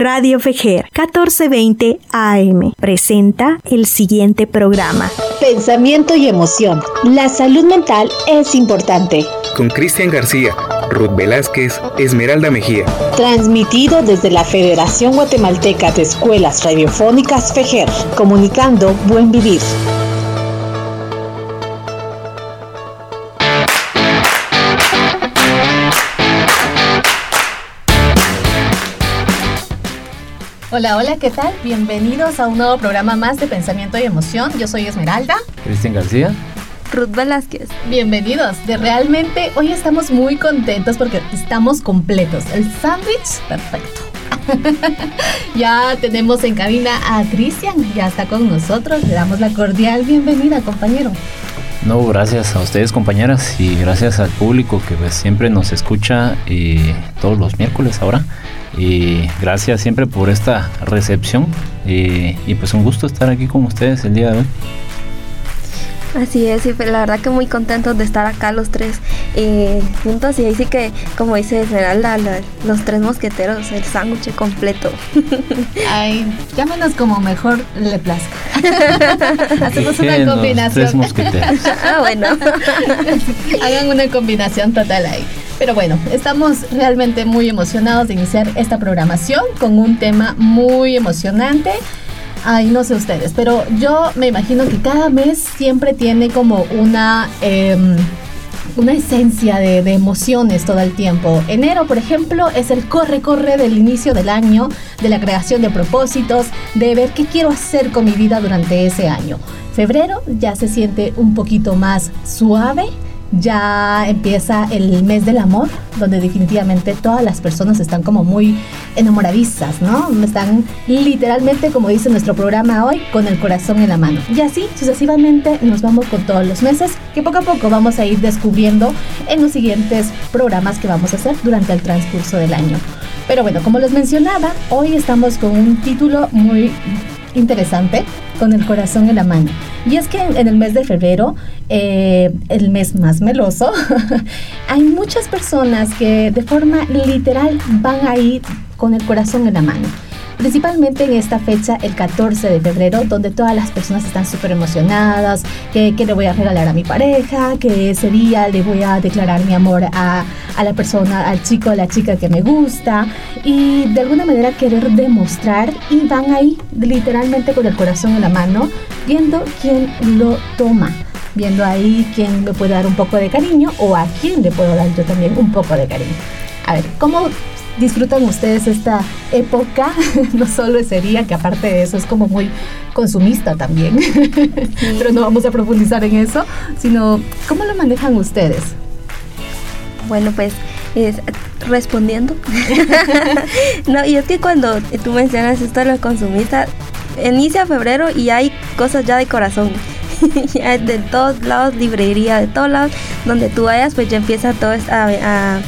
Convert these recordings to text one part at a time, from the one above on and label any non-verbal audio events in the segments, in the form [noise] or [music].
Radio Fejer 1420 AM presenta el siguiente programa. Pensamiento y emoción. La salud mental es importante. Con Cristian García, Ruth Velázquez, Esmeralda Mejía. Transmitido desde la Federación Guatemalteca de Escuelas Radiofónicas Fejer, comunicando buen vivir. Hola, hola, ¿qué tal? Bienvenidos a un nuevo programa más de Pensamiento y Emoción. Yo soy Esmeralda. Cristian García. Ruth Velázquez. Bienvenidos. De realmente hoy estamos muy contentos porque estamos completos. El sándwich, perfecto. [laughs] ya tenemos en cabina a Cristian, ya está con nosotros. Le damos la cordial bienvenida, compañero. No, gracias a ustedes compañeras y gracias al público que pues, siempre nos escucha todos los miércoles ahora. Y gracias siempre por esta recepción. Y pues un gusto estar aquí con ustedes el día de hoy. Así es, y la verdad que muy contentos de estar acá los tres eh, juntos y ahí sí que, como dice Esmeralda, los tres mosqueteros, el sándwich completo. [laughs] Ay, llámenos como mejor le plazca. [laughs] Hacemos una combinación. Tres mosqueteros. [laughs] ah, bueno. Hagan una combinación total ahí. Pero bueno, estamos realmente muy emocionados de iniciar esta programación con un tema muy emocionante. Ay, no sé ustedes, pero yo me imagino que cada mes siempre tiene como una... Em, una esencia de, de, emociones todo el tiempo. Enero, por ejemplo, es el corre-corre del inicio del año, de la creación de propósitos, de ver qué quiero hacer con mi vida durante ese año. Febrero ya se siente un poquito más suave, ya empieza el mes del amor, donde definitivamente todas las personas están como muy enamoradizas, ¿no? Están literalmente, como dice nuestro programa hoy, con el corazón en la mano. Y así sucesivamente nos vamos con todos los meses, que poco a poco vamos a ir descubriendo en los siguientes programas que vamos a hacer durante el transcurso del año. Pero bueno, como les mencionaba, hoy estamos con un título muy interesante con el corazón en la mano. Y es que en, el mes de febrero, eh, el mes más meloso, [laughs] hay muchas personas que de forma literal van a ir con el corazón en la mano principalmente en esta fecha, el 14 de febrero, donde todas las personas están súper emocionadas, que, le voy a regalar a mi pareja, que ese día le voy a declarar mi amor a, a la persona, al chico o la chica que me gusta, y de alguna manera querer demostrar, y van ahí literalmente con el corazón en la mano, viendo quién lo toma viendo ahí quién me puede dar un poco de cariño o a quién le puedo dar yo también un poco de cariño. A ver, ¿cómo disfrutan ustedes esta época, [laughs] no solo ese día, que aparte de eso es como muy consumista también, [laughs] pero no vamos a profundizar en eso, sino cómo lo manejan ustedes. Bueno, pues es, respondiendo. [laughs] no, y es que cuando tú mencionas esto de los consumistas, inicia febrero y hay cosas ya de corazón. de todos lados, librería, de todos lados, donde tú vayas, pues ya empieza todo a, a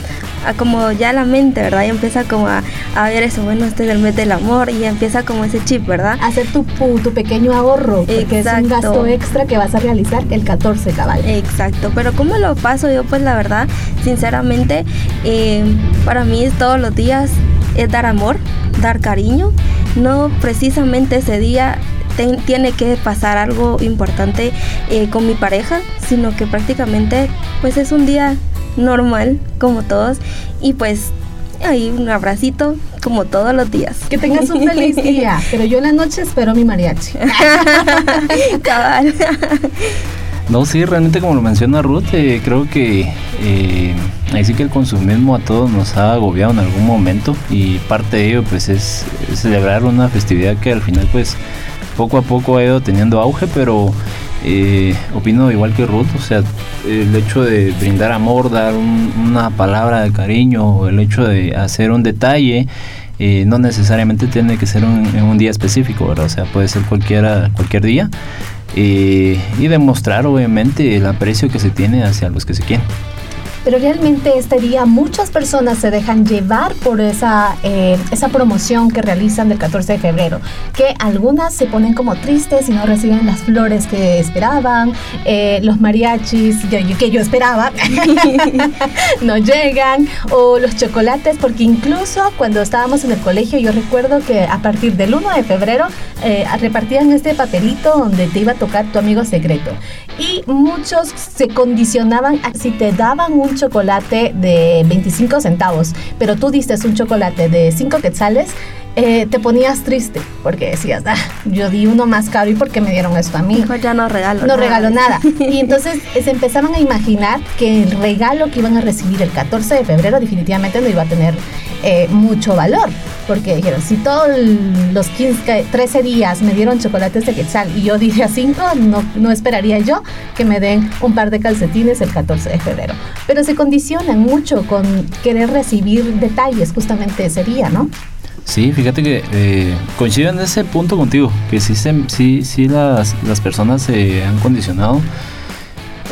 como ya la mente, ¿verdad? Y empieza como a, ver eso, bueno, este es el mes del amor y empieza como ese chip, ¿verdad? Hacer tu, tu pequeño ahorro, porque es un gasto extra que vas a realizar el 14 cabal. Exacto, pero ¿cómo lo paso yo? Pues la verdad, sinceramente, eh, para mí todos los días es dar amor, dar cariño, no precisamente ese día tiene que pasar algo importante eh, con mi pareja, sino que prácticamente pues es un día normal, como todos. Y pues ahí un abracito, como todos los días. Que tengas un feliz [laughs] día. Pero yo en la noche espero mi mariachi. [laughs] Cabal. No, sí, realmente como lo menciona Ruth, eh, creo que eh, ahí sí que el consumismo a todos nos ha agobiado en algún momento y parte de ello pues es celebrar una festividad que al final pues poco a poco ha ido teniendo auge, pero eh, opino igual que Ruth, o sea, el hecho de brindar amor, dar una palabra de cariño, el hecho de hacer un detalle, eh, no necesariamente tiene que ser en un día específico. O sea, puede ser cualquiera, cualquier día. Eh, y demostrar obviamente el aprecio que se tiene hacia los que se quieren. Pero realmente este día muchas personas se dejan llevar por esa, eh, esa promoción que realizan del 14 de febrero, que algunas se ponen como tristes y no reciben las flores que esperaban, eh, los mariachis que yo esperaba [laughs] no llegan, o los chocolates, porque incluso cuando estábamos en el colegio yo recuerdo que a partir del 1 de febrero eh, repartían este papelito donde te iba a tocar tu amigo secreto. Y muchos se condicionaban a si te daban un chocolate de 25 centavos, pero tú diste un chocolate de 5 quetzales, eh, te ponías triste porque decías, ah, yo di uno más caro y porque me dieron esto a mí. Mejor ya no regalo. No nada. regalo nada. [laughs] Y entonces se empezaban a imaginar que el regalo que iban a recibir el 14 de febrero definitivamente no iba a tener eh, mucho valor. Porque dijeron, si todos los 15, 13 días me dieron chocolates de quetzal y yo dije a 5, no, no esperaría yo que me den un par de calcetines el 14 de febrero. Pero se condicionan mucho con querer recibir detalles justamente ese día, ¿no? Sí, fíjate que eh, coincido en ese punto contigo, que sí, se, sí, sí las, las personas se han condicionado.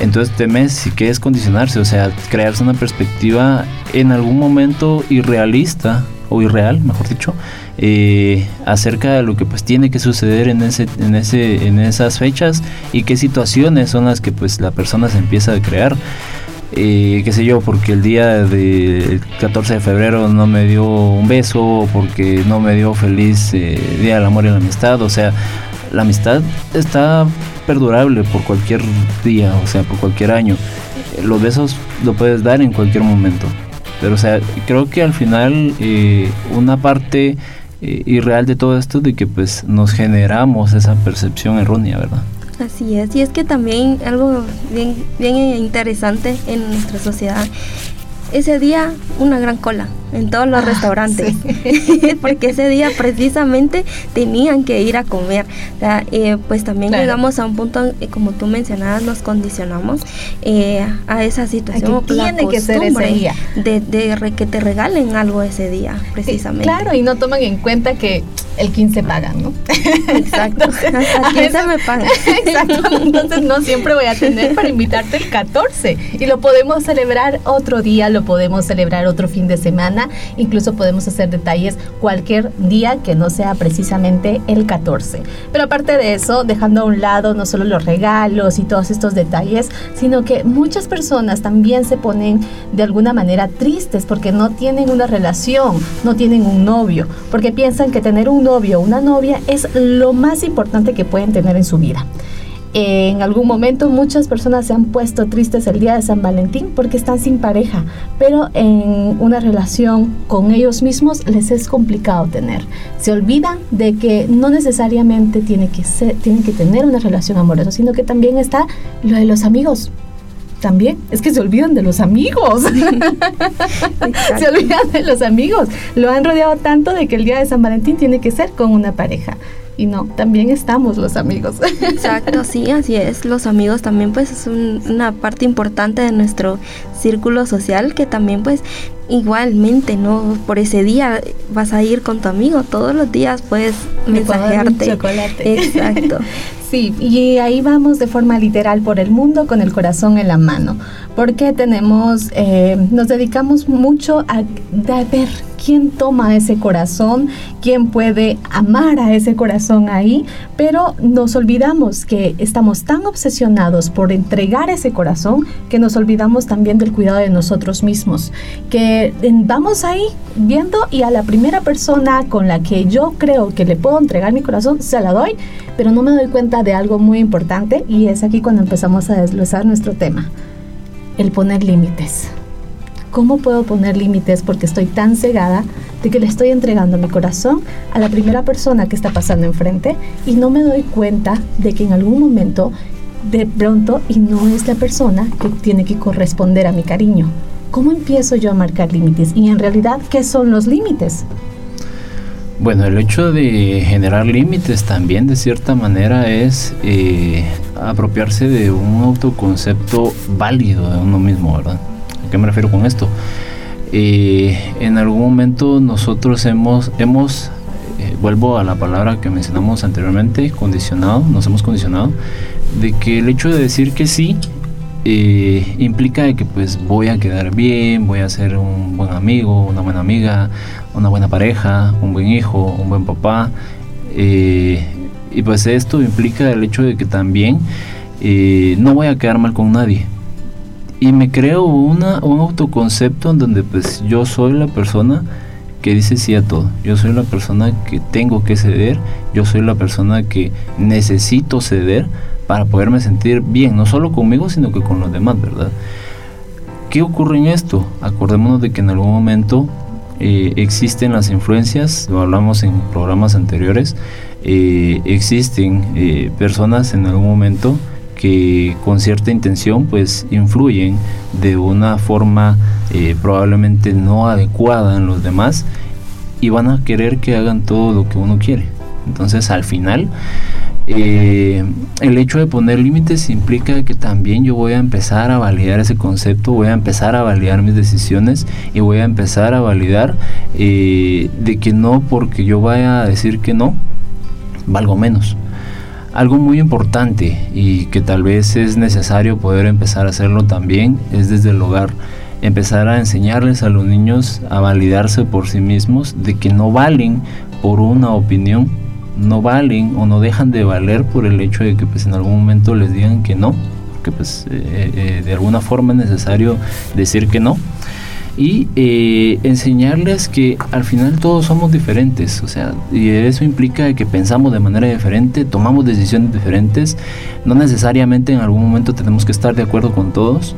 Entonces temes que es condicionarse, o sea, crearse una perspectiva en algún momento irrealista o irreal, mejor dicho, eh, acerca de lo que pues tiene que suceder en ese, en ese, en esas fechas y qué situaciones son las que pues la persona se empieza a crear. Eh, qué sé yo, porque el día del 14 de febrero no me dio un beso, porque no me dio feliz eh, Día del Amor y la Amistad, o sea, la amistad está perdurable por cualquier día, o sea, por cualquier año. Eh, Los besos lo puedes dar en cualquier momento. Pero, o sea, creo que al final eh, una parte eh, irreal de todo esto es de que pues nos generamos esa percepción errónea, ¿verdad? Así es, y es que también algo bien, bien interesante en nuestra sociedad, ese día una gran cola en todos los Ah, restaurantes, [laughs] porque ese día precisamente tenían que ir a comer. O sea, eh, pues también Claro. llegamos a un punto, eh, como tú mencionabas, nos condicionamos eh, a esa situación. A que tiene que ser ese día. De, de re- que te regalen algo ese día, precisamente. Claro, y no toman en cuenta que el 15 pagan, ¿no? Exacto. [laughs] Entonces, Hasta a 15 veces- me pagan. [laughs] Exacto. Entonces no siempre voy a tener para invitarte el 14. Y lo podemos celebrar otro día, lo podemos celebrar otro fin de semana. Incluso podemos hacer detalles cualquier día que no sea precisamente el 14. Pero aparte de eso, dejando a un lado no solo los regalos y todos estos detalles, sino que muchas personas también se ponen de alguna manera tristes porque no tienen una relación, no tienen un novio, porque piensan que tener un novio o una novia es lo más importante que pueden tener en su vida. En algún momento muchas personas se han puesto tristes el día de San Valentín porque están sin pareja, pero en una relación con ellos mismos les es complicado tener. Se olvidan de que no necesariamente tiene que ser, tienen que tener una relación amorosa, sino que también está lo de los amigos. También es que se olvidan de los amigos. [laughs] se olvidan de los amigos. Lo han rodeado tanto de que el día de San Valentín tiene que ser con una pareja. Y no, también estamos los amigos. [laughs] Exacto, sí, así es. Los amigos también pues es un- una parte importante de nuestro círculo social que también pues igualmente, ¿no? Por ese día vas a ir con tu amigo, todos los días puedes Me mensajearte. chocolate. Exacto. [laughs] Sí, y ahí vamos de forma literal por el mundo con el corazón en la mano, porque tenemos, eh, nos dedicamos mucho a, a ver quién toma ese corazón, quién puede amar a ese corazón ahí, pero nos olvidamos que estamos tan obsesionados por entregar ese corazón que nos olvidamos también del cuidado de nosotros mismos, que vamos ahí viendo y a la primera persona con la que yo creo que le puedo entregar mi corazón, se la doy, pero no me doy cuenta de algo muy importante y es aquí cuando empezamos a desglosar nuestro tema, el poner límites. ¿Cómo puedo poner límites porque estoy tan cegada de que le estoy entregando mi corazón a la primera persona que está pasando enfrente y no me doy cuenta de que en algún momento de pronto y no es la persona que tiene que corresponder a mi cariño? ¿Cómo empiezo yo a marcar límites? Y en realidad, ¿qué son los límites? Bueno, el hecho de generar límites también de cierta manera es eh, apropiarse de un autoconcepto válido de uno mismo, ¿verdad? ¿A qué me refiero con esto? Eh, en algún momento nosotros hemos, eh, vuelvo a la palabra que mencionamos anteriormente, condicionado, nos hemos condicionado, de que el hecho de decir que sí eh, implica que pues voy a quedar bien, voy a ser un buen amigo, una buena amiga, una buena pareja, un buen hijo, un buen papá. Eh, y pues esto implica el hecho de que también no voy a quedar mal con nadie. Y me creo una, un autoconcepto en donde pues yo soy la persona que dice sí a todo. Yo soy la persona que tengo que ceder, yo soy la persona que necesito ceder para poderme sentir bien, no solo conmigo, sino que con los demás, ¿verdad? ¿Qué ocurre en esto? Acordémonos de que en algún momento eh, existen las influencias, lo hablamos en programas anteriores, eh, existen eh, personas en algún momento que con cierta intención pues influyen de una forma probablemente no adecuada en los demás y van a querer que hagan todo lo que uno quiere. Entonces al final eh, el hecho de poner límites implica que también yo voy a empezar a validar ese concepto, voy a empezar a validar mis decisiones y voy a empezar a validar eh, de que no porque yo vaya a decir que no, valgo menos. Algo muy importante y que tal vez es necesario poder empezar a hacerlo también es desde el hogar. Empezar a enseñarles a los niños a validarse por sí mismos de que no valen por una opinión no valen o no dejan de valer por el hecho de que pues en algún momento les digan que no, porque pues eh, eh, de alguna forma es necesario decir que no y eh, enseñarles que al final todos somos diferentes, o sea, y eso implica que pensamos de manera diferente, tomamos decisiones diferentes, no necesariamente en algún momento tenemos que estar de acuerdo con todos.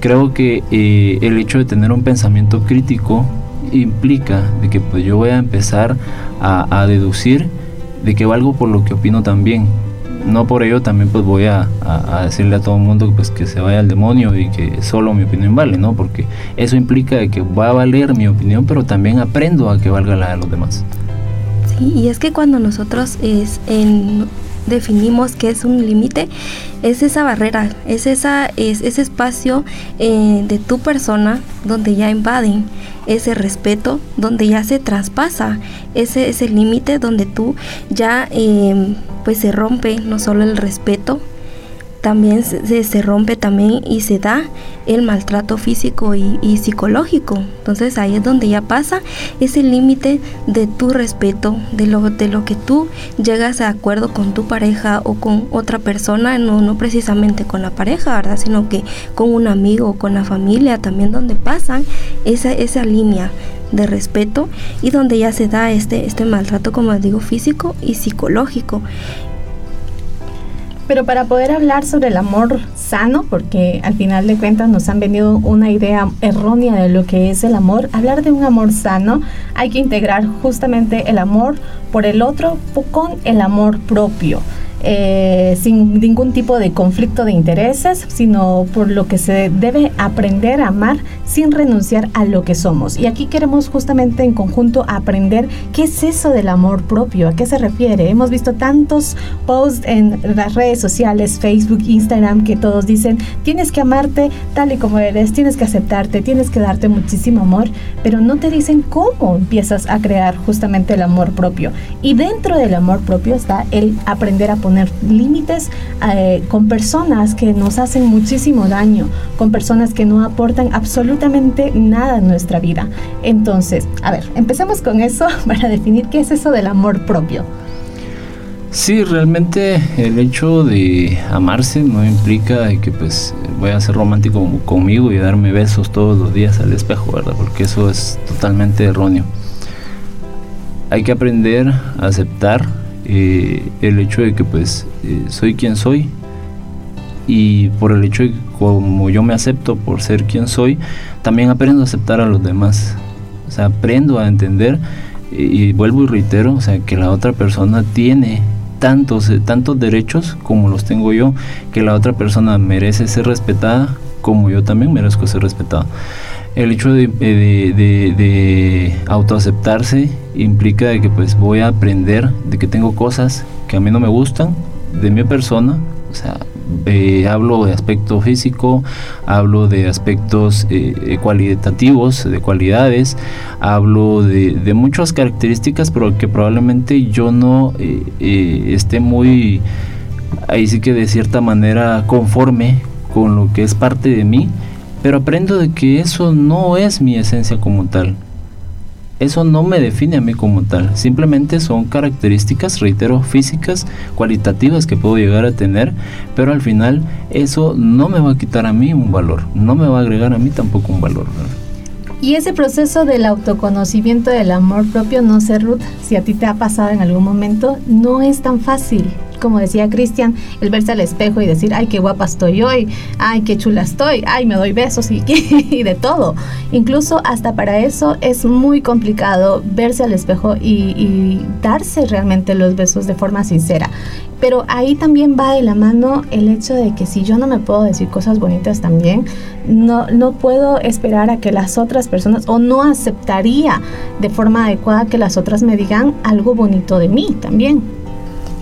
Creo que el hecho de tener un pensamiento crítico implica de que pues yo voy a empezar a, deducir de que valgo por lo que opino también. No por ello también pues voy a, decirle a todo el mundo pues que se vaya al demonio y que solo mi opinión vale, ¿no? Porque eso implica que va a valer mi opinión, pero también aprendo a que valga la de los demás. Sí, y es que cuando nosotros es en definimos que es un límite, es esa barrera, es, esa, es ese espacio eh, de tu persona donde ya invaden ese respeto, donde ya se traspasa ese, ese límite, donde tú ya eh, pues se rompe no solo el respeto, también se, se, rompe también y se da el maltrato físico y, psicológico. Entonces ahí es donde ya pasa ese límite de tu respeto, de lo, de lo que tú llegas a acuerdo con tu pareja o con otra persona, no, no precisamente con la pareja, ¿verdad? Sino que con un amigo o con la familia también donde pasan esa, esa línea de respeto y donde ya se da este, este maltrato, como digo, físico y psicológico. Pero para poder hablar sobre el amor sano, porque al final de cuentas nos han venido una idea errónea de lo que es el amor, hablar de un amor sano hay que integrar justamente el amor por el otro con el amor propio. Eh, sin ningún tipo de conflicto de intereses, sino por lo que se debe aprender a amar sin renunciar a lo que somos. Y aquí queremos justamente en conjunto aprender qué es eso del amor propio, a qué se refiere. Hemos visto tantos posts en las redes sociales, Facebook, Instagram, que todos dicen, tienes que amarte tal y como eres, tienes que aceptarte, tienes que darte muchísimo amor, pero no te dicen cómo empiezas a crear justamente el amor propio. Y dentro del amor propio está el aprender a poner poner límites eh, con personas que nos hacen muchísimo daño, con personas que no aportan absolutamente nada en nuestra vida. Entonces, a ver, empecemos con eso [laughs] para definir qué es eso del amor propio. Sí, realmente el hecho de amarse no implica que pues voy a ser romántico conmigo y darme besos todos los días al espejo, ¿verdad? Porque eso es totalmente erróneo. Hay que aprender a aceptar eh, el hecho de que pues eh, soy quien soy y por el hecho de que como yo me acepto por ser quien soy, también aprendo a aceptar a los demás. O sea, aprendo a entender y, vuelvo y reitero, o sea, que la otra persona tiene tantos, eh, tantos derechos como los tengo yo, que la otra persona merece ser respetada como yo también merezco ser respetado el hecho de, de, autoaceptarse implica de que pues voy a aprender de que tengo cosas que a mí no me gustan de mi persona, o sea, eh, hablo de aspecto físico, hablo de aspectos eh, cualitativos, de cualidades, hablo de, muchas características, pero que probablemente yo no eh, esté muy, ahí sí que de cierta manera conforme con lo que es parte de mí, pero aprendo de que eso no es mi esencia como tal. Eso no me define a mí como tal, simplemente son características, reitero, físicas, cualitativas que puedo llegar a tener, pero al final eso no me va a quitar a mí un valor, no me va a agregar a mí tampoco un valor. Y ese proceso del autoconocimiento del amor propio, no sé, Ruth, si a ti te ha pasado en algún momento, no es tan fácil como decía Cristian, el verse al espejo y decir, ay, qué guapa estoy hoy, ay, qué chula estoy, ay, me doy besos [laughs] y, de todo. Incluso hasta para eso es muy complicado verse al espejo y, y darse realmente los besos de forma sincera. Pero ahí también va de la mano el hecho de que si yo no me puedo decir cosas bonitas también, no, no puedo esperar a que las otras personas, o no aceptaría de forma adecuada que las otras me digan algo bonito de mí también.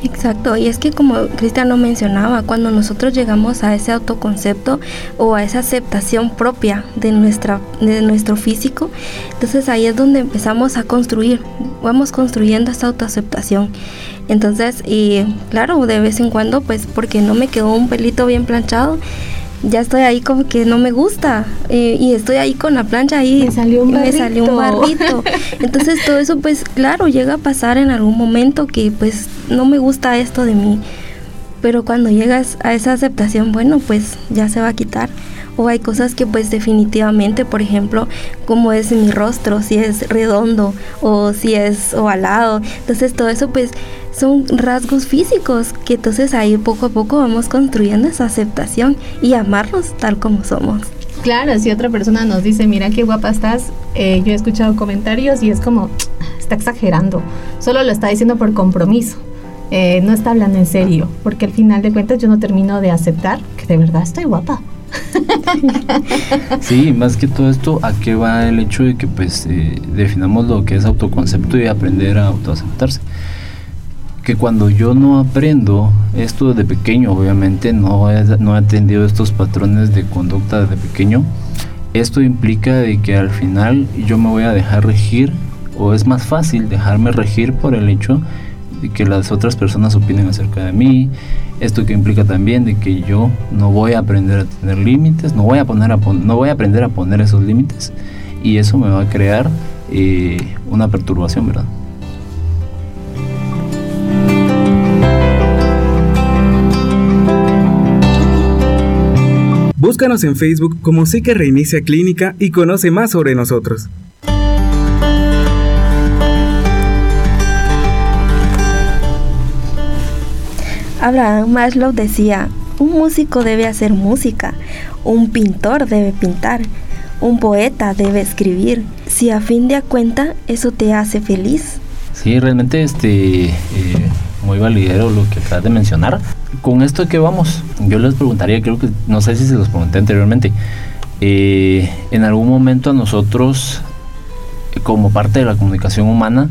Exacto, y es que como Cristian lo mencionaba, cuando nosotros llegamos a ese autoconcepto o a esa aceptación propia de, nuestra, de nuestro físico, entonces ahí es donde empezamos a construir, vamos construyendo esa autoaceptación. Entonces, y claro, de vez en cuando, pues porque no me quedó un pelito bien planchado, ya estoy ahí como que no me gusta eh, y estoy ahí con la plancha ahí me salió un barrito. me salió un barrito [laughs] entonces todo eso pues claro llega a pasar en algún momento que pues no me gusta esto de mí pero cuando llegas a esa aceptación bueno pues ya se va a quitar. O hay cosas que pues definitivamente por ejemplo como es mi rostro si es redondo o si es ovalado. Entonces todo eso pues son rasgos físicos que entonces ahí poco a poco vamos construyendo esa aceptación y amarnos tal como somos. Claro, si otra persona nos dice, mira qué guapa estás, eh, yo he escuchado comentarios y es como, está exagerando, solo lo está diciendo por compromiso, eh, no está hablando en serio, porque al final de cuentas yo no termino de aceptar que de verdad estoy guapa. Sí, más que todo esto, ¿a qué va el hecho de que pues eh, definamos lo que es autoconcepto y aprender a autoaceptarse? que cuando yo no aprendo esto de pequeño, obviamente no he, no he atendido estos patrones de conducta de pequeño, esto implica de que al final yo me voy a dejar regir o es más fácil dejarme regir por el hecho que las otras personas opinen acerca de mí. Esto que implica también de que yo no voy a aprender a tener límites, no voy a, poner a no voy a aprender a poner esos límites y eso me va a crear eh, una perturbación, ¿verdad? Búscanos en Facebook como Psique Reinicia Clínica y conoce más sobre nosotros. Abraham Maslow decía, un músico debe hacer música, un pintor debe pintar, un poeta debe escribir, si a fin de cuenta eso te hace feliz. Sí, realmente este... Eh, muy validero lo que acabas de mencionar. Con esto que vamos, yo les preguntaría, creo que no sé si se los pregunté anteriormente, eh, en algún momento a nosotros, como parte de la comunicación humana,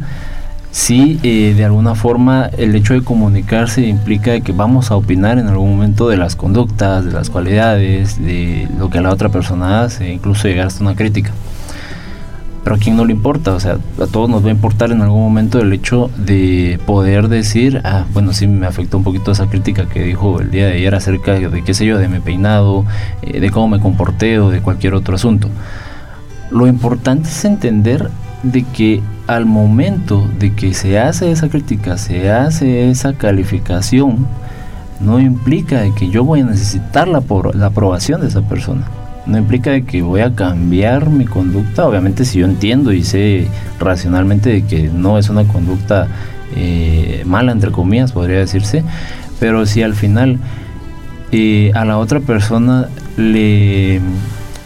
sí, eh, de alguna forma el hecho de comunicarse implica que vamos a opinar en algún momento de las conductas, de las cualidades, de lo que la otra persona hace, incluso llegar hasta una crítica pero a quién no le importa, o sea, a todos nos va a importar en algún momento el hecho de poder decir, ah, bueno, sí me afectó un poquito esa crítica que dijo el día de ayer acerca de, qué sé yo, de mi peinado, eh, de cómo me comporté o de cualquier otro asunto. Lo importante es entender de que al momento de que se hace esa crítica, se hace esa calificación, no implica de que yo voy a necesitar la, la aprobación de esa persona no implica que voy a cambiar mi conducta. Obviamente si yo entiendo y sé racionalmente de que no es una conducta eh, mala, entre comillas, podría decirse, pero si al final eh, a la otra persona le,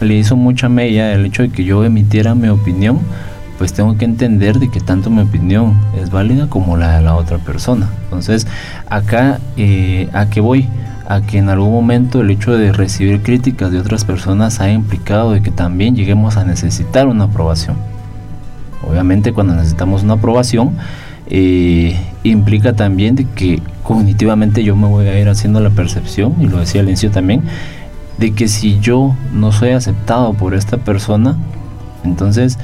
le hizo mucha mella el hecho de que yo emitiera mi opinión, pues tengo que entender de que tanto mi opinión es válida como la de la otra persona. Entonces, acá, eh, ¿a qué voy? a que en algún momento el hecho de recibir críticas de otras personas ha implicado de que también lleguemos a necesitar una aprobación. Obviamente cuando necesitamos una aprobación eh, implica también de que cognitivamente yo me voy a ir haciendo la percepción, y lo decía al inicio también, de que si yo no soy aceptado por esta persona, entonces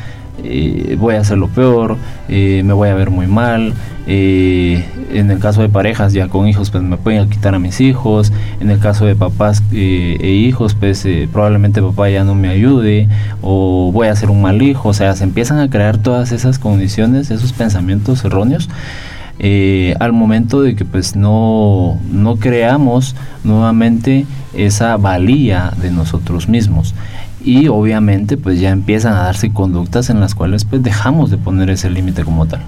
eh, voy a hacer lo peor, eh, me voy a ver muy mal. Eh, en el caso de parejas ya con hijos, pues me pueden quitar a mis hijos. En el caso de papás e hijos, pues probablemente papá ya no me ayude o voy a ser un mal hijo. O sea, se empiezan a crear todas esas condiciones, esos pensamientos erróneos. al momento de que pues no, no creamos nuevamente esa valía de nosotros mismos y obviamente pues ya empiezan a darse conductas en las cuales pues dejamos de poner ese límite como tal.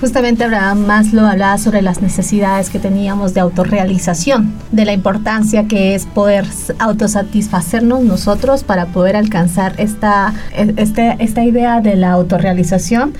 Justamente Abraham Maslow hablaba sobre las necesidades que teníamos de autorrealización, de la importancia que es poder autosatisfacernos nosotros para poder alcanzar esta, e, este, esta idea de la autorrealización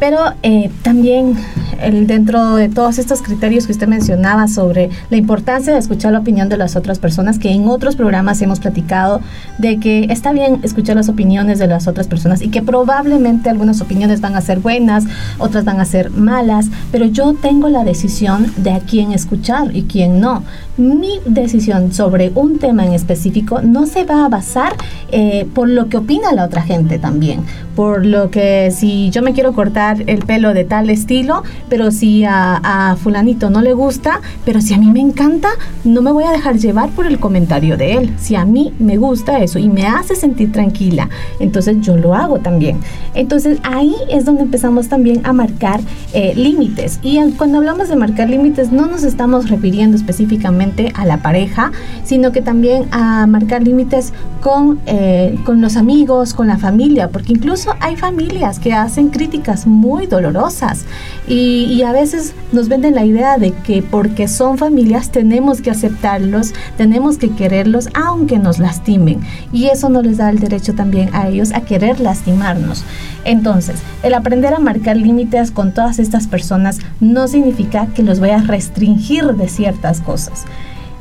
pero eh, también el, dentro de todos estos criterios que usted mencionaba sobre la importancia de escuchar la opinión de las otras personas, que en otros programas hemos platicado de que está bien escuchar las opiniones de las otras personas y que probablemente algunas opiniones van a ser buenas, otras van a ser malas, pero yo tengo la decisión de a quién escuchar y quién no. Mi decisión sobre un tema en específico no se va a basar eh, por lo que opina la otra gente también, por lo que si yo me quiero cortar el pelo de tal estilo, pero si a, fulanito no le gusta, pero si a mí me encanta, no me voy a dejar llevar por el comentario de él. Si a mí me gusta eso y me hace sentir tranquila, entonces yo lo hago también. Entonces ahí es donde empezamos también a marcar eh, límites. Y cuando hablamos de marcar límites, no nos estamos refiriendo específicamente a la pareja, sino que también a marcar límites con, eh, con los amigos, con la familia, porque incluso hay familias que hacen críticas dolorosas. Y, a veces nos venden la idea de que porque son familias tenemos que aceptarlos, tenemos que quererlos aunque nos lastimen. Y eso no les da el derecho también a ellos a querer lastimarnos. Entonces, el aprender a marcar límites con todas estas personas no significa que los voy a restringir de ciertas cosas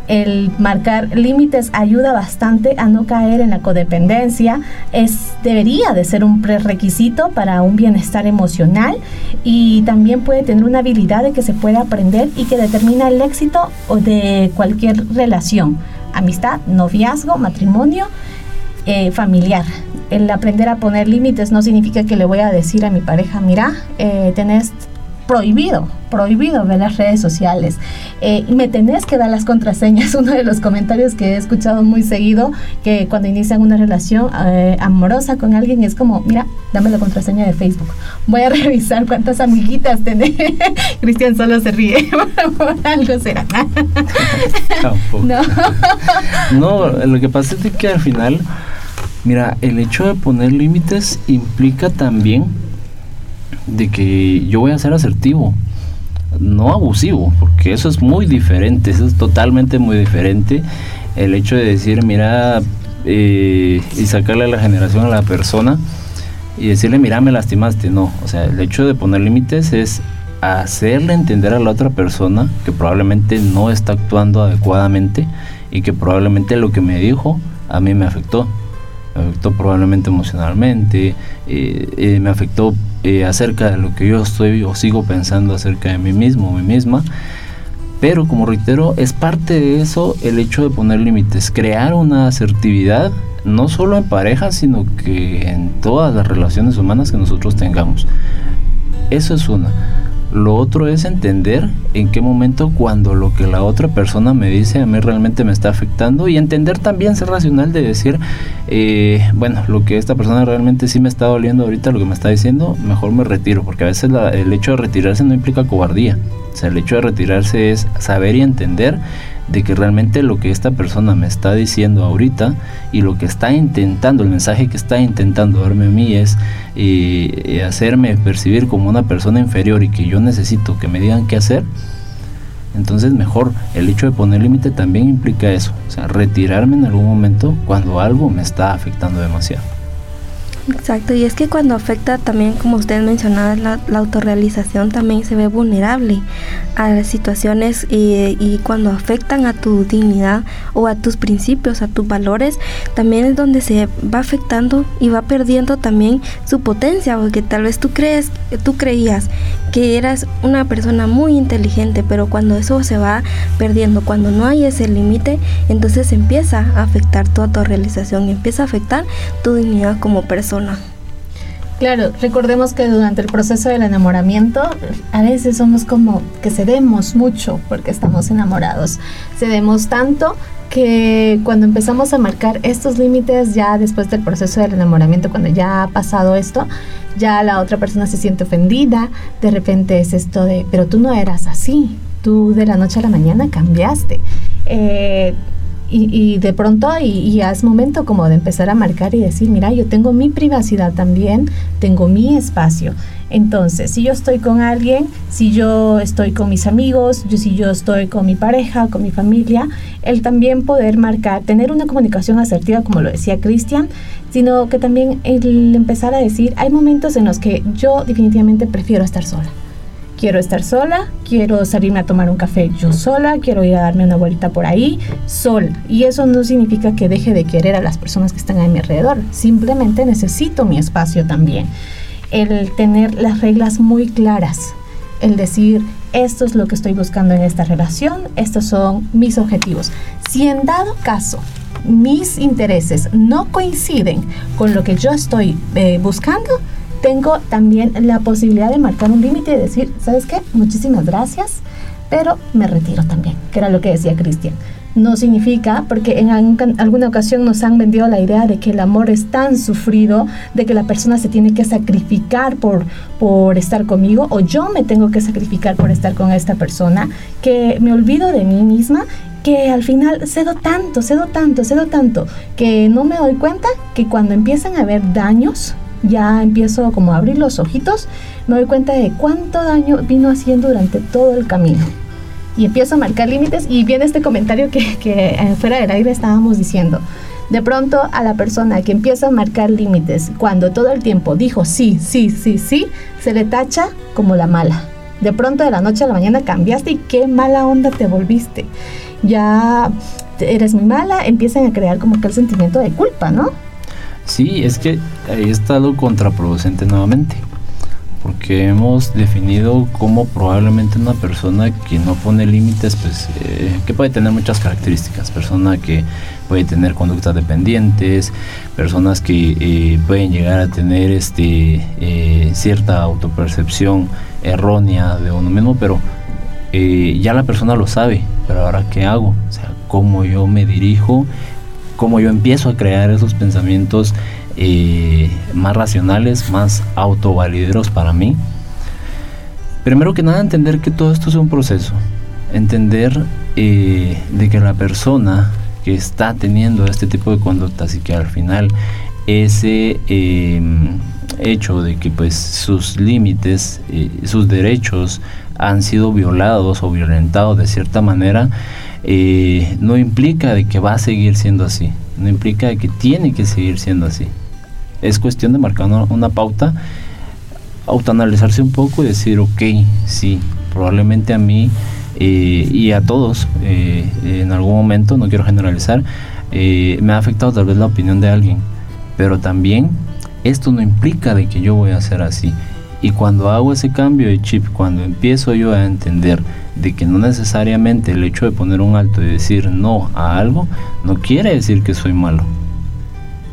el marcar límites ayuda bastante a no caer en la codependencia. Es, debería de ser un prerequisito para un bienestar emocional y también puede tener una habilidad de que se puede aprender y que determina el éxito de cualquier relación, amistad, noviazgo, matrimonio. Eh, familiar. El aprender a poner límites no significa que le voy a decir a mi pareja, mira, eh, tenés prohibido, prohibido ver las redes sociales. Eh, me tenés que dar las contraseñas. [laughs] Uno de los comentarios que he escuchado muy seguido, que cuando inician una relación eh, amorosa con alguien es como, mira, dame la contraseña de Facebook. Voy a [laughs] revisar cuántas amiguitas tenés. [laughs] Cristian solo se ríe. Por algo será. no. no, lo que pasa es que al final, mira, el hecho de poner límites implica también de que yo voy a ser asertivo, no abusivo, porque eso es muy diferente, eso es totalmente muy diferente. El hecho de decir, mira, eh, y sacarle la generación a la persona y decirle, mira, me lastimaste, no. O sea, el hecho de poner límites es hacerle entender a la otra persona que probablemente no está actuando adecuadamente y que probablemente lo que me dijo a mí me afectó me afectó probablemente emocionalmente, eh, eh, me afectó eh, acerca de lo que yo estoy o sigo pensando acerca de mí mismo o mí misma. Pero como reitero, es parte de eso el hecho de poner límites, crear una asertividad, no solo en pareja, sino que en todas las relaciones humanas que nosotros tengamos. Eso es una. Lo otro es entender en qué momento cuando lo que la otra persona me dice a mí realmente me está afectando y entender también ser racional de decir, eh, bueno, lo que esta persona realmente sí me está doliendo ahorita, lo que me está diciendo, mejor me retiro, porque a veces el hecho de retirarse no implica cobardía. O sea, el hecho de retirarse es saber y entender de que realmente lo que esta persona me está diciendo ahorita y lo que está intentando, el mensaje que está intentando darme a mí es eh, eh, hacerme percibir como una persona inferior y que yo necesito que me digan qué hacer, entonces mejor el hecho de poner límite también implica eso, o sea, retirarme en algún momento cuando algo me está afectando demasiado. Exacto, y es que cuando afecta también, como usted mencionaba, la, autorrealización también se ve vulnerable a las situaciones y, y, cuando afectan a tu dignidad o a tus principios, a tus valores, también es donde se va afectando y va perdiendo también su potencia, porque tal vez tú crees, tú creías que eras una persona muy inteligente, pero cuando eso se va perdiendo, cuando no hay ese límite, entonces empieza a afectar tu autorrealización empieza a afectar tu dignidad como persona. Claro, recordemos que durante el proceso del enamoramiento a veces somos como que cedemos mucho porque estamos enamorados. Cedemos tanto que cuando empezamos a marcar estos límites ya después del proceso del enamoramiento, cuando ya ha pasado esto, ya la otra persona se siente ofendida, de repente es esto de, pero tú no eras así, tú de la noche a la mañana cambiaste. Eh, y, de pronto y, ya es momento como de empezar a marcar y decir, mira, yo tengo mi privacidad también, tengo mi espacio. Entonces, si yo estoy con alguien, si yo estoy con mis amigos, yo, si yo estoy con mi pareja, con mi familia, el también poder marcar, tener una comunicación asertiva, como lo decía Cristian, sino que también el empezar a decir, hay momentos en los que yo definitivamente prefiero estar sola quiero estar sola, quiero salirme a tomar un café yo sola, quiero ir a darme una vuelta por ahí sola. Y eso no significa que deje de querer a las personas que están a mi alrededor, simplemente necesito mi espacio también. El tener las reglas muy claras, el decir, esto es lo que estoy buscando en esta relación, estos son mis objetivos. Si en dado caso mis intereses no coinciden con lo que yo estoy eh, buscando, tengo también la posibilidad de marcar un límite y decir, ¿sabes qué? Muchísimas gracias, pero me retiro también, que era lo que decía Cristian. No significa, porque en alguna ocasión nos han vendido la idea de que el amor es tan sufrido, de que la persona se tiene que sacrificar por, por estar conmigo, o yo me tengo que sacrificar por estar con esta persona, que me olvido de mí misma que al final cedo tanto, cedo tanto, cedo tanto, que no me doy cuenta que cuando empiezan a haber daños, ya empiezo como a abrir los ojitos, me doy cuenta de cuánto daño vino haciendo durante todo el camino. Y empiezo a marcar límites y viene este comentario que, que eh, fuera del aire estábamos diciendo. De pronto a la persona que empieza a marcar límites cuando todo el tiempo dijo sí, sí, sí, sí, se le tacha como la mala. De pronto de la noche a la mañana cambiaste y qué mala onda te volviste. Ya eres muy mala, empiezan a crear como que el sentimiento de culpa, ¿no? Sí, es que he estado contraproducente nuevamente, porque hemos definido como probablemente una persona que no pone límites, pues eh, que puede tener muchas características, persona que puede tener conductas dependientes, personas que eh, pueden llegar a tener este eh, cierta autopercepción errónea de uno mismo, pero ya la persona lo sabe, pero ahora qué hago, o sea, cómo yo me dirijo como yo empiezo a crear esos pensamientos eh, más racionales, más autovalideros para mí. Primero que nada, entender que todo esto es un proceso. Entender eh, de que la persona que está teniendo este tipo de conductas y que al final ese em, hecho de que pues sus límites, eh, sus derechos han sido violados o violentados de cierta manera, eh, no implica de que va a seguir siendo así, no implica de que tiene que seguir siendo así. Es cuestión de marcar una, pauta, autoanalizarse un poco y decir, ok, sí, probablemente a mí eh, y a todos eh, en algún momento, no quiero generalizar, me ha afectado tal vez la opinión de alguien, pero también esto no implica de que yo voy a ser así. Y cuando hago ese cambio de chip, cuando empiezo yo a entender de que no necesariamente el hecho de poner un alto y decir no a algo, no quiere decir que soy malo.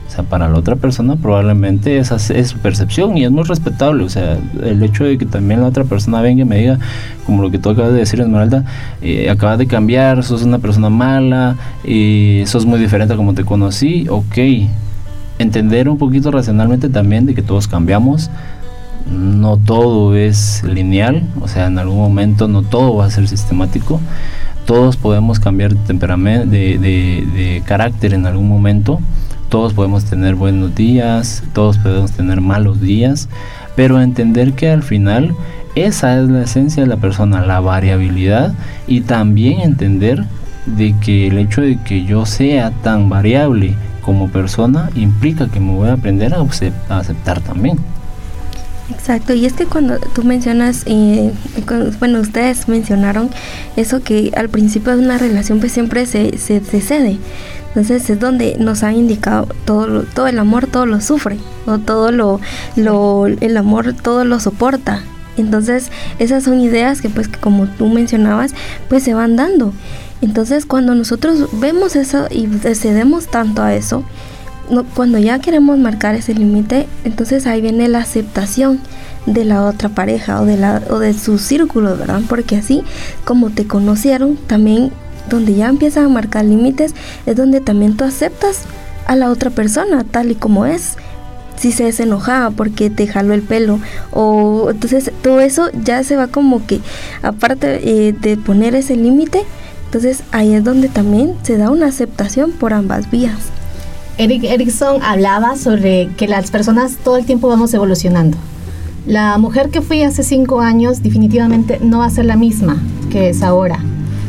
O sea, para la otra persona probablemente esa es su percepción y es muy respetable. O sea, el hecho de que también la otra persona venga y me diga, como lo que tú acabas de decir, Esmeralda, eh, acabas de cambiar, sos una persona mala, y sos muy diferente a como te conocí, ok. Entender un poquito racionalmente también de que todos cambiamos, no todo es lineal, o sea, en algún momento no todo va a ser sistemático. Todos podemos cambiar de temperamento, de, carácter en algún momento. Todos podemos tener buenos días, todos podemos tener malos días, pero entender que al final esa es la esencia de la persona, la variabilidad y también entender de que el hecho de que yo sea tan variable como persona implica que me voy a aprender a aceptar también. Exacto, y es que cuando tú mencionas, eh, bueno, ustedes mencionaron eso que al principio de una relación pues siempre se, se, cede. Entonces es donde nos han indicado todo, todo el amor, todo lo sufre, o todo lo, lo, el amor todo lo soporta. Entonces esas son ideas que pues que como tú mencionabas, pues se van dando. Entonces cuando nosotros vemos eso y cedemos tanto a eso, cuando ya queremos marcar ese límite, entonces ahí viene la aceptación de la otra pareja o de, la, o de su círculo, ¿verdad? Porque así como te conocieron, también donde ya empiezan a marcar límites es donde también tú aceptas a la otra persona tal y como es. Si se es enojada porque te jaló el pelo o entonces todo eso ya se va como que aparte eh, de poner ese límite, entonces ahí es donde también se da una aceptación por ambas vías. Eric Erickson hablaba sobre que las personas todo el tiempo vamos evolucionando. La mujer que fui hace cinco años definitivamente no va a ser la misma que es ahora.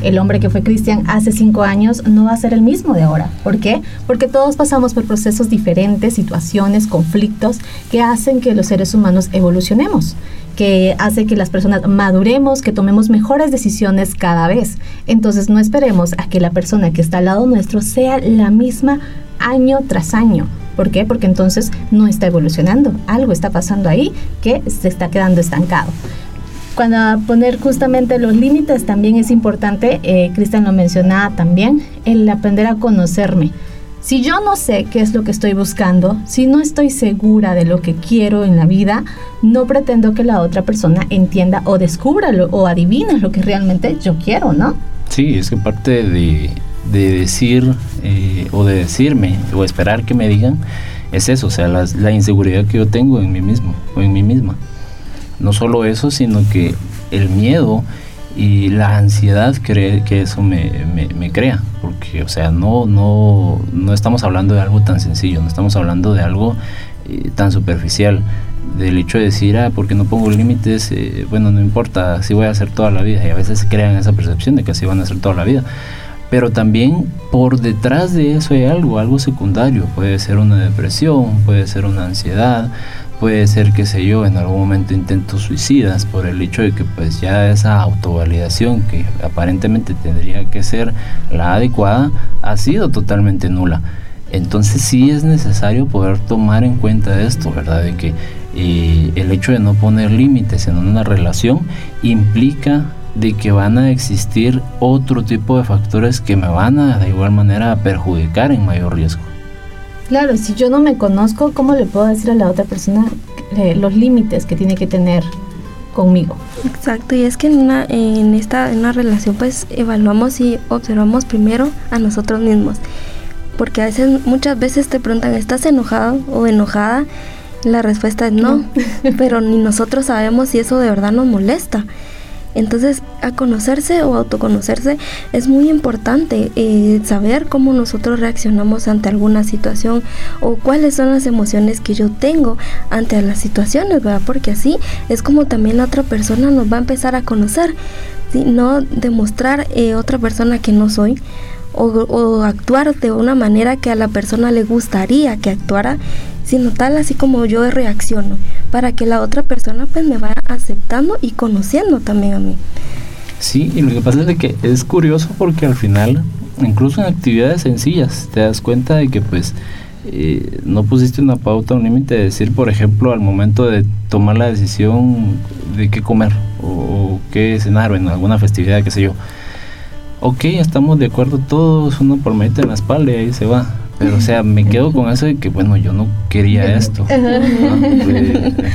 El hombre que fue Cristian hace cinco años no va a ser el mismo de ahora. ¿Por qué? Porque todos pasamos por procesos diferentes, situaciones, conflictos que hacen que los seres humanos evolucionemos que hace que las personas maduremos, que tomemos mejores decisiones cada vez. Entonces no esperemos a que la persona que está al lado nuestro sea la misma año tras año. ¿Por qué? Porque entonces no está evolucionando. Algo está pasando ahí que se está quedando estancado. Cuando poner justamente los límites también es importante, eh, Cristian lo mencionaba también, el aprender a conocerme. Si yo no sé qué es lo que estoy buscando, si no estoy segura de lo que quiero en la vida, no pretendo que la otra persona entienda o descubra o adivine lo que realmente yo quiero, ¿no? Sí, es que parte de, de decir eh, o de decirme o esperar que me digan es eso, o sea, la, inseguridad que yo tengo en mí mismo o en mí misma. No solo eso, sino que el miedo y la ansiedad que, que eso me, me, crea, porque, o sea, no, no, no estamos hablando de algo tan sencillo, no estamos hablando de algo eh, tan superficial, del hecho de decir, ah, porque no pongo límites, eh, bueno, no importa, así voy a hacer toda la vida, y a veces crean esa percepción de que así van a hacer toda la vida pero también por detrás de eso hay algo, algo secundario. Puede ser una depresión, puede ser una ansiedad, puede ser, qué sé yo, en algún momento intentos suicidas por el hecho de que pues ya esa autovalidación que aparentemente tendría que ser la adecuada ha sido totalmente nula. Entonces sí es necesario poder tomar en cuenta esto, ¿verdad? De que eh, el hecho de no poner límites en una relación implica de que van a existir otro tipo de factores que me van a de igual manera perjudicar en mayor riesgo. Claro, si yo no me conozco, ¿cómo le puedo decir a la otra persona eh, los límites que tiene que tener conmigo? Exacto, y es que en una, en esta en una relación pues evaluamos y observamos primero a nosotros mismos. Porque a veces, muchas veces te preguntan, ¿estás enojado o enojada? La respuesta es no, [laughs] pero ni nosotros sabemos si eso de verdad nos molesta. Entonces, a conocerse o autoconocerse es muy importante eh, saber cómo nosotros reaccionamos ante alguna situación o cuáles son las emociones que yo tengo ante las situaciones, ¿verdad? Porque así es como también otra persona nos va a empezar a conocer, ¿sí? No demostrar eh, otra persona que no soy. O, o actuar de una manera que a la persona le gustaría que actuara, sino tal así como yo reacciono para que la otra persona pues me vaya aceptando y conociendo también a mí. Sí, y lo que pasa es que es curioso porque al final, incluso en actividades sencillas, te das cuenta de que pues eh, no pusiste una pauta, un límite de decir, por ejemplo, al momento de tomar la decisión de qué comer o, qué cenar o en alguna festividad, qué sé yo. Ok, estamos de acuerdo todos, uno por meter en la espalda y ahí se va pero, o sea, me quedo con eso de que, bueno, yo no quería esto.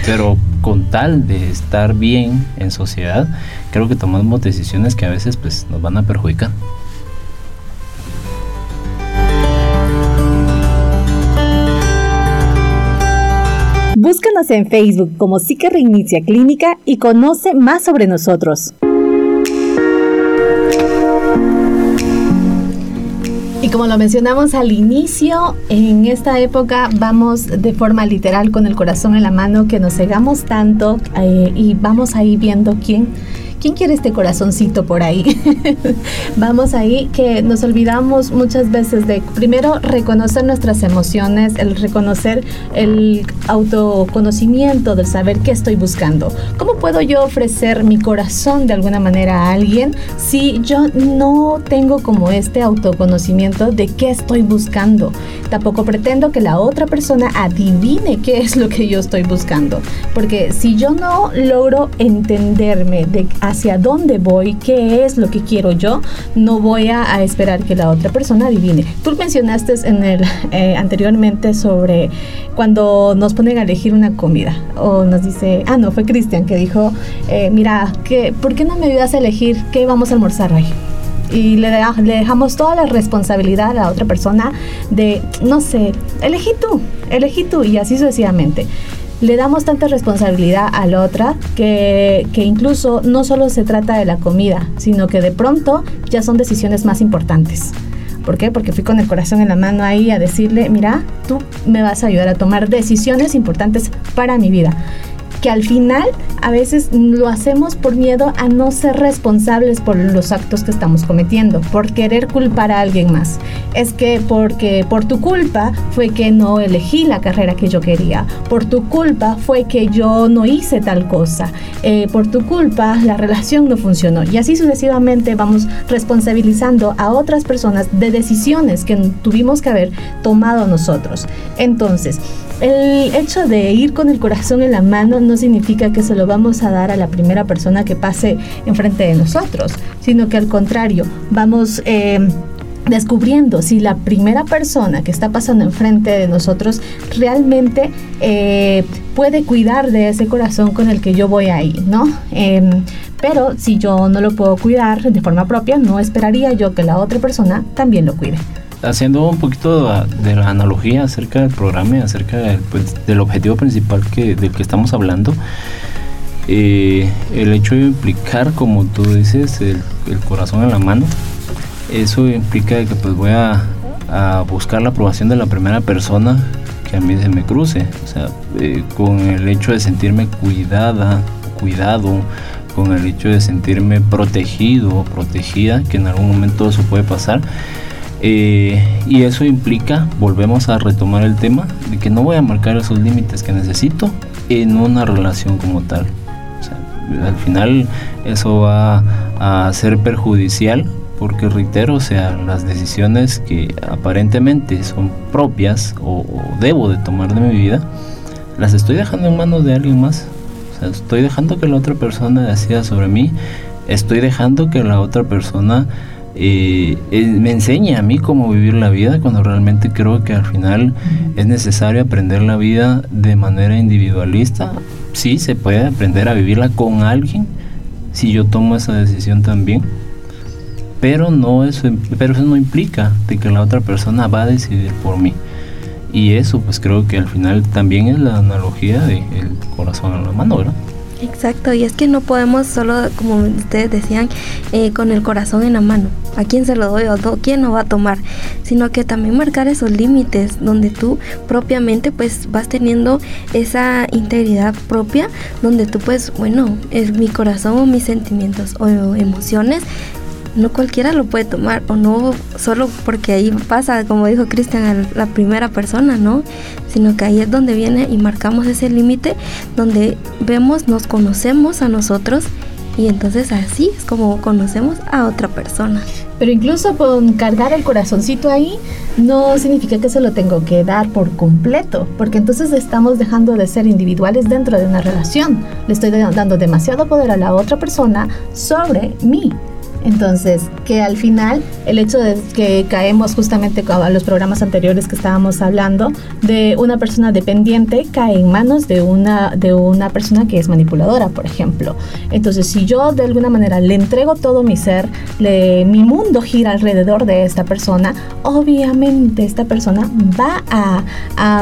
pero con tal de estar bien en sociedad, creo que tomamos decisiones que a veces pues nos van a perjudicar. Búscanos en Facebook como Psique Reinicia Clínica y conoce más sobre nosotros. Y como lo mencionamos al inicio, en esta época vamos de forma literal con el corazón en la mano, que nos cegamos tanto eh, y vamos ahí viendo quién ¿Quién quiere este corazoncito por ahí? [laughs] Vamos ahí que nos olvidamos muchas veces de primero reconocer nuestras emociones, el reconocer el autoconocimiento, del saber qué estoy buscando. ¿Cómo puedo yo ofrecer mi corazón de alguna manera a alguien si yo no tengo como este autoconocimiento de qué estoy buscando? Tampoco pretendo que la otra persona adivine qué es lo que yo estoy buscando, porque si yo no logro entenderme de a hacia dónde voy, qué es lo que quiero yo, no voy a, esperar que la otra persona adivine. Tú mencionaste en el eh, anteriormente sobre cuando nos ponen a elegir una comida o nos dice, ah no, fue Cristian que dijo, eh, mira, que, ¿por qué no me ayudas a elegir qué vamos a almorzar hoy? y le, le, dejamos toda la responsabilidad a la otra persona de, no sé, elegí tú, elegí tú y así sucesivamente le damos tanta responsabilidad a la otra que, que, incluso no solo se trata de la comida, sino que de pronto ya son decisiones más importantes. ¿Por qué? Porque fui con el corazón en la mano ahí a decirle, mira, tú me vas a ayudar a tomar decisiones importantes para mi vida que al final a veces lo hacemos por miedo a no ser responsables por los actos que estamos cometiendo, por querer culpar a alguien más. Es que porque por tu culpa fue que no elegí la carrera que yo quería, por tu culpa fue que yo no hice tal cosa, eh, por tu culpa la relación no funcionó y así sucesivamente vamos responsabilizando a otras personas de decisiones que tuvimos que haber tomado nosotros. Entonces, el hecho de ir con el corazón en la mano no significa que se lo vamos a dar a la primera persona que pase enfrente de nosotros, sino que al contrario, vamos... Eh, descubriendo si la primera persona que está pasando enfrente de nosotros realmente eh, puede cuidar de ese corazón con el que yo voy ahí, ¿no? Em, pero si yo no lo puedo cuidar de forma propia, no esperaría yo que la otra persona también lo cuide haciendo un poquito de la analogía acerca del programa y acerca pues, del objetivo principal que, del que estamos hablando, eh, el hecho de implicar, como tú dices, el, corazón en la mano, eso implica que pues voy a, buscar la aprobación de la primera persona que a mí se me cruce, o sea, eh, con el hecho de sentirme cuidada, cuidado, con el hecho de sentirme protegido protegida, que en algún momento eso puede pasar, eh, y eso implica, volvemos a retomar el tema, de que no voy a marcar esos límites que necesito en una relación como tal. al final eso va a ser perjudicial porque reitero, o sea, las decisiones que aparentemente son propias o, debo de tomar de mi vida, las estoy dejando en manos de alguien más. O sea, estoy dejando que la otra persona decida sobre mí, estoy dejando que la otra persona me enseña a mí cómo vivir la vida cuando realmente creo que al final es necesario aprender la vida de manera individualista. Sí, se puede aprender a vivirla con alguien si yo tomo esa decisión también. Pero no eso, pero eso no implica de que la otra persona va a decidir por mí. Y eso pues creo que al final también es la analogía del corazón a la mano, ¿verdad? Exacto, y es que no podemos solo, como ustedes decían, eh, con el corazón en la mano. ¿A quién se lo doy o quién lo va a tomar? Sino que también marcar esos límites donde tú propiamente pues vas teniendo esa integridad propia, donde tú pues, bueno, es mi corazón o mis sentimientos o emociones no cualquiera lo puede tomar o no solo porque ahí pasa, como dijo Cristian, la primera persona, ¿no? Sino que ahí es donde viene y marcamos ese límite donde vemos, nos conocemos a nosotros y entonces así es como conocemos a otra persona. Pero incluso con cargar el corazoncito ahí no significa que se lo tengo que dar por completo, porque entonces estamos dejando de ser individuales dentro de una relación. Le estoy dando demasiado poder a la otra persona sobre mí. Entonces, que al final el hecho de que caemos justamente a los programas anteriores que estábamos hablando de una persona dependiente cae en manos de una de una persona que es manipuladora, por ejemplo. Entonces, si yo de alguna manera le entrego todo mi ser, le, mi mundo gira alrededor de esta persona, obviamente esta persona va a,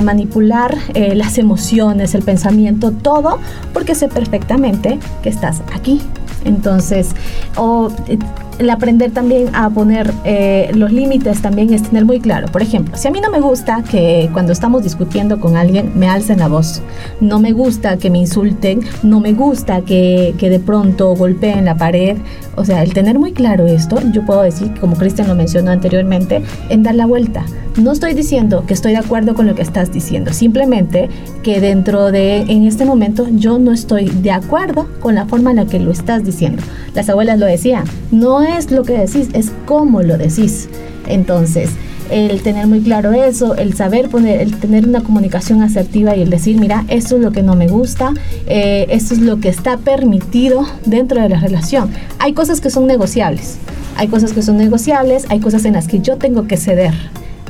manipular eh, las emociones, el pensamiento, todo, porque sé perfectamente que estás aquí entonces, o eh, el aprender también a poner eh, los límites también es tener muy claro. Por ejemplo, si a mí no me gusta que cuando estamos discutiendo con alguien me alcen la voz, no me gusta que me insulten, no me gusta que, que de pronto golpeen la pared, o sea, el tener muy claro esto, yo puedo decir, como Cristian lo mencionó anteriormente, en dar la vuelta. No estoy diciendo que estoy de acuerdo con lo que estás diciendo, simplemente que dentro de, en este momento, yo no estoy de acuerdo con la forma en la que lo estás diciendo. Las abuelas lo decían, no es lo que decís, es cómo lo decís. Entonces, el tener muy claro eso, el saber poner, el tener una comunicación asertiva y el decir, mira, esto es lo que no me gusta, eh, esto es lo que está permitido dentro de la relación. Hay cosas que son negociables, hay cosas que son negociables, hay cosas en las que yo tengo que ceder.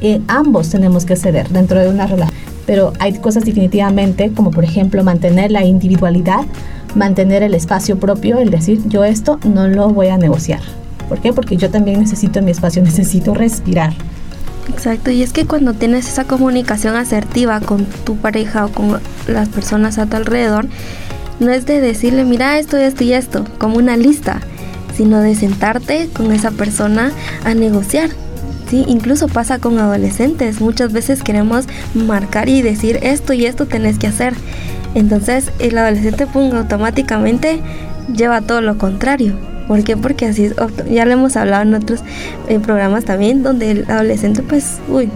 Eh, ambos tenemos que ceder dentro de una relación. Pero hay cosas definitivamente, como por ejemplo mantener la individualidad, mantener el espacio propio, el decir, yo esto no lo voy a negociar. ¿Por qué? Porque yo también necesito mi espacio, [laughs] necesito respirar. Exacto, y es que cuando tienes esa comunicación asertiva con tu pareja o con las personas a tu alrededor, no es de decirle, mira esto, esto y esto, como una lista, sino de sentarte con esa persona a negociar. ¿sí? Incluso pasa con adolescentes, muchas veces queremos marcar y decir esto y esto tenés que hacer. Entonces el adolescente pum, automáticamente lleva todo lo contrario. ¿Por qué? Porque así es, ya lo hemos hablado en otros eh, programas también, donde el adolescente pues, uy,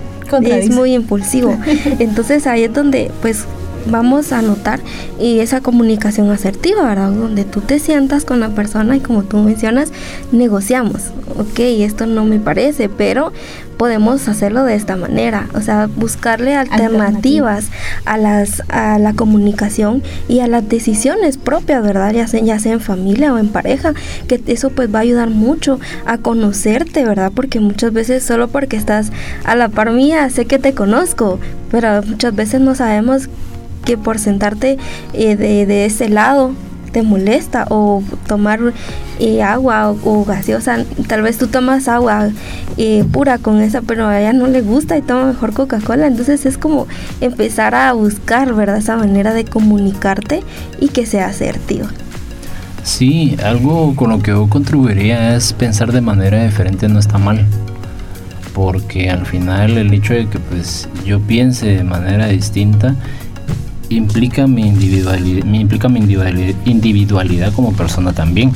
es muy impulsivo. [laughs] Entonces ahí es donde pues vamos a notar y esa comunicación asertiva, ¿verdad? Donde tú te sientas con la persona y como tú mencionas, negociamos. Ok, esto no me parece, pero podemos hacerlo de esta manera, o sea, buscarle alternativas a las a la comunicación y a las decisiones propias, ¿verdad? Ya sea, ya sea en familia o en pareja, que eso pues va a ayudar mucho a conocerte, ¿verdad? Porque muchas veces solo porque estás a la par mía, sé que te conozco, pero muchas veces no sabemos que por sentarte eh, de, ese lado te molesta o tomar eh, agua o, gaseosa, tal vez tú tomas agua eh, pura con esa, pero a ella no le gusta y toma mejor Coca-Cola, entonces es como empezar a buscar, ¿verdad? Esa manera de comunicarte y que sea asertiva. Sí, algo con lo que yo contribuiría es pensar de manera diferente no está mal. Porque al final el hecho de que pues yo piense de manera distinta implica mi individualidad, implica mi individualidad, como persona también.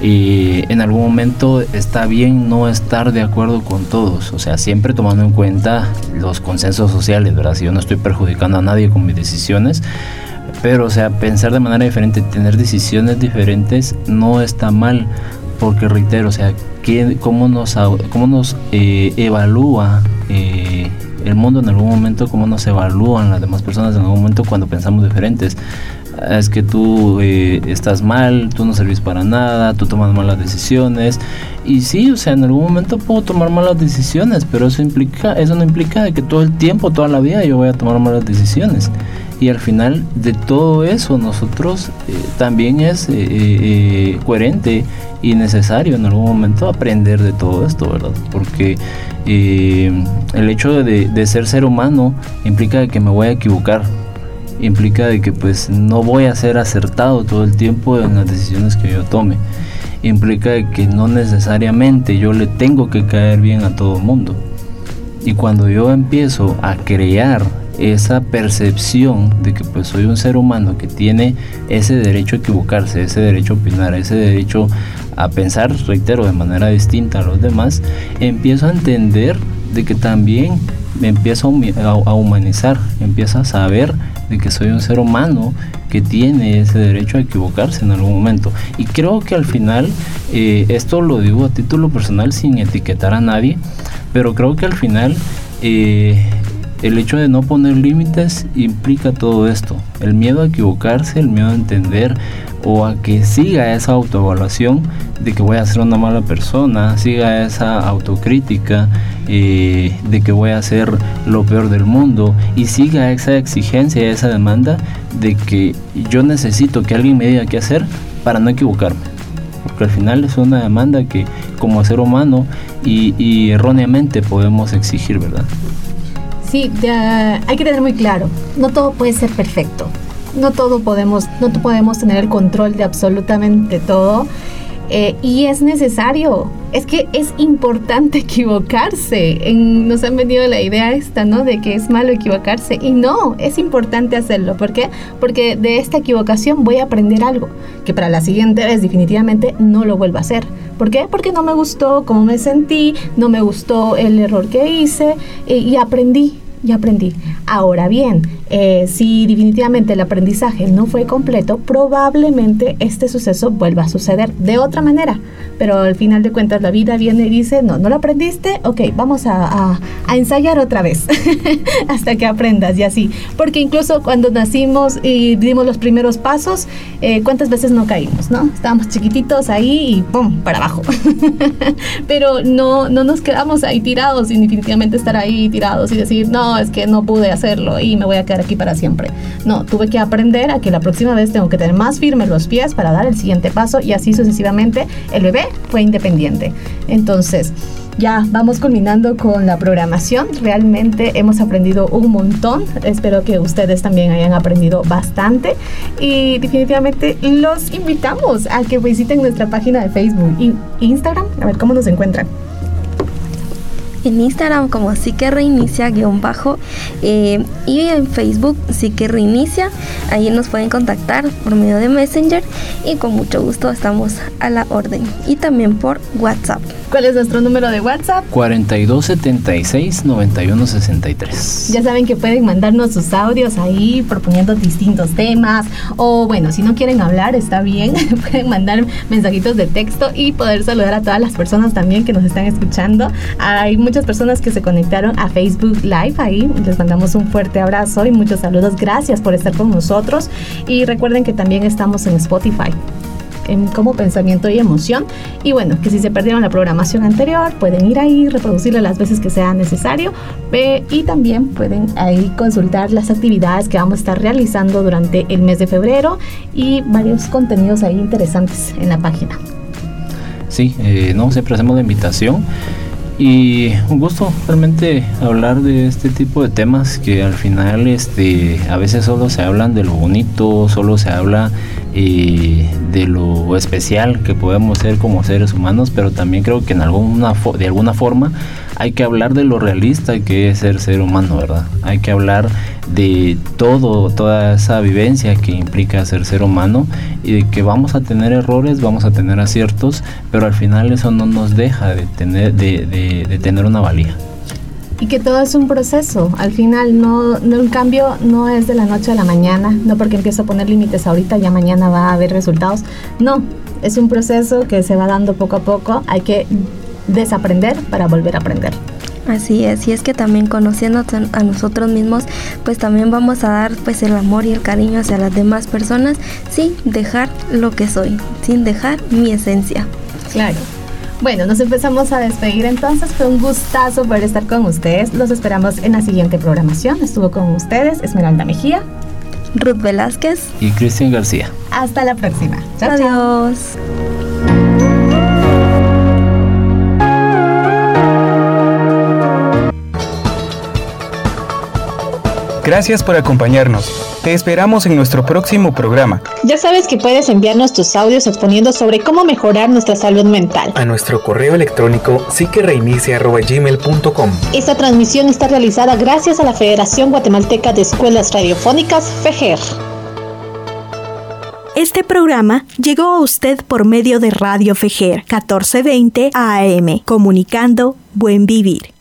Y en algún momento está bien no estar de acuerdo con todos, o sea, siempre tomando en cuenta los consensos sociales, ¿verdad? Si yo no estoy perjudicando a nadie con mis decisiones, pero, o sea, pensar de manera diferente, tener decisiones diferentes no está mal, porque reitero, o sea, ¿cómo nos, cómo nos eh, evalúa? Eh, el mundo en algún momento, cómo nos evalúan las demás personas en algún momento cuando pensamos diferentes. Es que tú eh, estás mal, tú no servís para nada, tú tomas malas decisiones. Y sí, o sea, en algún momento puedo tomar malas decisiones, pero eso implica, eso no implica que todo el tiempo, toda la vida yo voy a tomar malas decisiones y al final de todo eso nosotros eh, también es eh, eh, coherente y necesario en algún momento aprender de todo esto, ¿verdad? Porque el hecho de, de, ser ser humano implica que me voy a equivocar, implica de que pues no voy a ser acertado todo el tiempo en las decisiones que yo tome, implica que no necesariamente yo le tengo que caer bien a todo el mundo. Y cuando yo empiezo a crear esa percepción de que pues soy un ser humano que tiene ese derecho a equivocarse, ese derecho a opinar, ese derecho a pensar, reitero, de manera distinta a los demás, empiezo a entender de que también me empiezo a humanizar, empiezo a saber de que soy un ser humano que tiene ese derecho a equivocarse en algún momento. Y creo que al final, eh, esto lo digo a título personal sin etiquetar a nadie, pero creo que al final eh, el hecho de no poner límites implica todo esto. El miedo a equivocarse, el miedo a entender o a que siga esa autoevaluación de que voy a ser una mala persona, siga esa autocrítica eh, de que voy a ser lo peor del mundo y siga esa exigencia, esa demanda de que yo necesito que alguien me diga qué hacer para no equivocarme. Porque al final es una demanda que como ser humano y, y erróneamente podemos exigir, ¿verdad? Sí, hay que tener muy claro, no todo puede ser perfecto. No todo podemos, no podemos tener el control de absolutamente todo. Eh, y es necesario, es que es importante [laughs] equivocarse. nos han venido la idea esta, ¿no? De que es malo equivocarse. Y no, es importante hacerlo. ¿Por qué? Porque de esta equivocación voy a aprender algo que para la siguiente vez definitivamente no lo vuelvo a hacer. ¿Por qué? Porque no me gustó cómo me sentí, no me gustó el error que hice eh, y aprendí y aprendí. Ahora bien, eh, si definitivamente el aprendizaje no fue completo, probablemente este suceso vuelva a suceder de otra manera. Pero al final de cuentas la vida viene y dice, no, no lo aprendiste, ok, vamos a, ensayar otra vez [laughs] hasta que aprendas y así. Porque incluso cuando nacimos y dimos los primeros pasos, eh, ¿cuántas veces no caímos? ¿no? Estábamos chiquititos ahí y ¡pum! para abajo. [laughs] Pero no, no nos quedamos ahí tirados y definitivamente estar ahí tirados y decir, no, es que no pude hacerlo y me voy a quedar aquí para siempre. No, tuve que aprender a que la próxima vez tengo que tener más firmes los pies para dar el siguiente paso y así sucesivamente el bebé fue independiente. Entonces, ya vamos culminando con la programación. Realmente hemos aprendido un montón. Espero que ustedes también hayan aprendido bastante. Y definitivamente los invitamos a que visiten nuestra página de Facebook e Instagram. A ver cómo nos encuentran en Instagram como sí que reinicia guion bajo eh, y en Facebook sí que reinicia. Ahí nos pueden contactar por medio de Messenger y con mucho gusto estamos a la orden. Y también por WhatsApp. ¿Cuál es nuestro número de WhatsApp? 4276-9163. Ya saben que pueden mandarnos sus audios ahí proponiendo distintos temas. O bueno, si no quieren hablar, está bien. [laughs] pueden mandar mensajitos de texto y poder saludar a todas las personas también que nos están escuchando. Hay muchas personas que se conectaron a Facebook Live ahí. Les mandamos un fuerte abrazo y muchos saludos. Gracias por estar con nosotros. Y recuerden que también estamos en Spotify como pensamiento y emoción. Y bueno, que si se perdieron la programación anterior, pueden ir ahí, reproducirla las veces que sea necesario. y también pueden ahí consultar las actividades que vamos a estar realizando durante el mes de febrero y varios contenidos ahí interesantes en la página. Sí, eh, no, siempre hacemos la invitación. Y un gusto realmente hablar de este tipo de temas que al final este, a veces solo se hablan de lo bonito, solo se habla eh, de lo especial que podemos ser como seres humanos, pero también creo que en alguna de alguna forma hay que hablar de lo realista que es ser ser humano, ¿verdad? Hay que hablar de todo, toda esa vivencia que implica ser ser humano y de que vamos a tener errores, vamos a tener aciertos, pero al final eso no nos deja de tener, una valía y que todo es un proceso. Al final, no, no, cambio no es de la noche a la mañana, no porque empiezo a poner límites ahorita, ya mañana va a haber resultados. No, es un proceso que se va dando poco a poco. Hay que desaprender para volver a aprender. Así es, y es que también conociendo a nosotros mismos, pues también vamos a dar pues el amor y el cariño hacia las demás personas sin dejar lo que soy, sin dejar mi esencia. Claro. Bueno, nos empezamos a despedir entonces. Fue un gustazo poder estar con ustedes. Los esperamos en la siguiente programación. Estuvo con ustedes Esmeralda Mejía, Ruth Velázquez y Cristian García. Hasta la próxima. Chao, Adiós. Gracias por acompañarnos. Te esperamos en nuestro próximo programa. Ya sabes que puedes enviarnos tus audios exponiendo sobre cómo mejorar nuestra salud mental. A nuestro correo electrónico psiquereinicia.gmail.com Esta transmisión está realizada gracias a la Federación Guatemalteca de Escuelas Radiofónicas, FEGER. Este programa llegó a usted por medio de Radio FEGER 1420 AM, comunicando Buen Vivir.